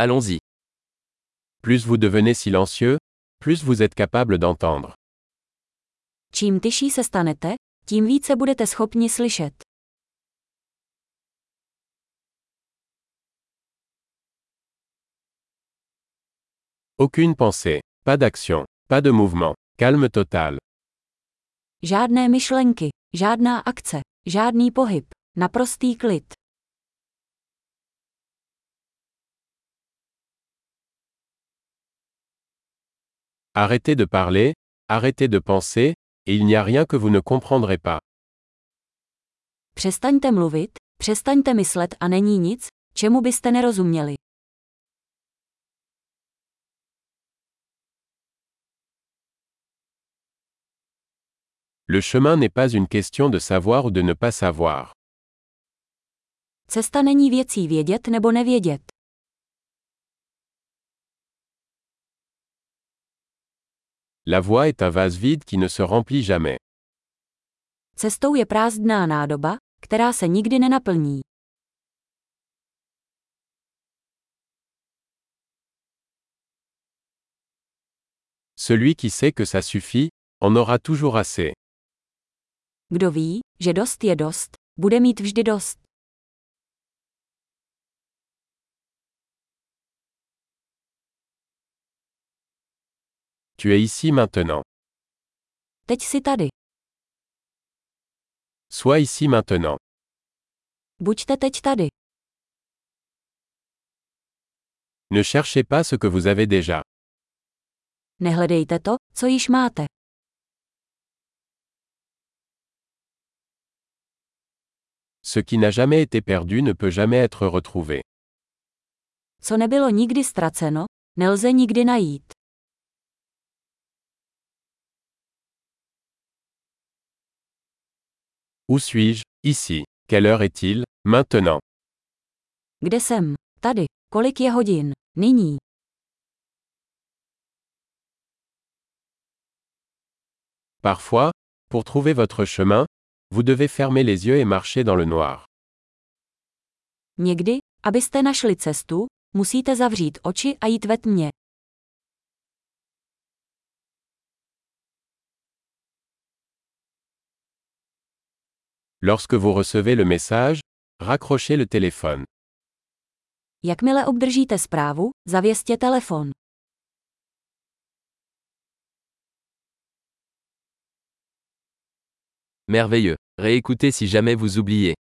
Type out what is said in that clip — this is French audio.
Allons-y. Plus vous devenez silencieux, plus vous êtes capable d'entendre. Čím se stanete, tím více budete schopni slyšet. Aucune pensée, pas d'action, pas de mouvement, calme total. Žádné myšlenky, žádná akce, žádný pohyb, naprostý klid. Arrêtez de parler, arrêtez de penser, et il n'y a rien que vous ne comprendrez pas. Přestaňte mluvit, přestaňte myslet a není nic, čemu byste nerozuměli. Le chemin n'est pas une question de savoir ou de ne pas savoir. Cesta není věcí vědět nebo nevědět. La voie est un vase vide qui ne se remplit jamais. Cestou je prázdná nádoba, která se nikdy nenaplní. Celui qui sait que ça suffit, en aura toujours assez. Kdo ví, že dost je dost, bude mít vždy dost. Tu es ici maintenant. Teď si tady. Sois ici maintenant. Buďte teď tady. Ne cherchez pas ce que vous avez déjà. Nehledejte to, co již máte. Ce qui n'a jamais été perdu ne peut jamais être retrouvé. Co nebylo nikdy ztraceno, nelze nikdy najít. Où suis-je? Ici. Quelle heure est-il? Maintenant. Kde jsem? Tady. Kolik je hodin? Nyní. Parfois, pour trouver votre chemin, vous devez fermer les yeux et marcher dans le noir. Někdy, abyste našli cestu, musíte zavřít oči a jít ve tmě. Lorsque vous recevez le message, raccrochez le téléphone. Jakmile obdržíte zprávu, zavěstěte telefon. Merveilleux. Réécoutez si jamais vous oubliez.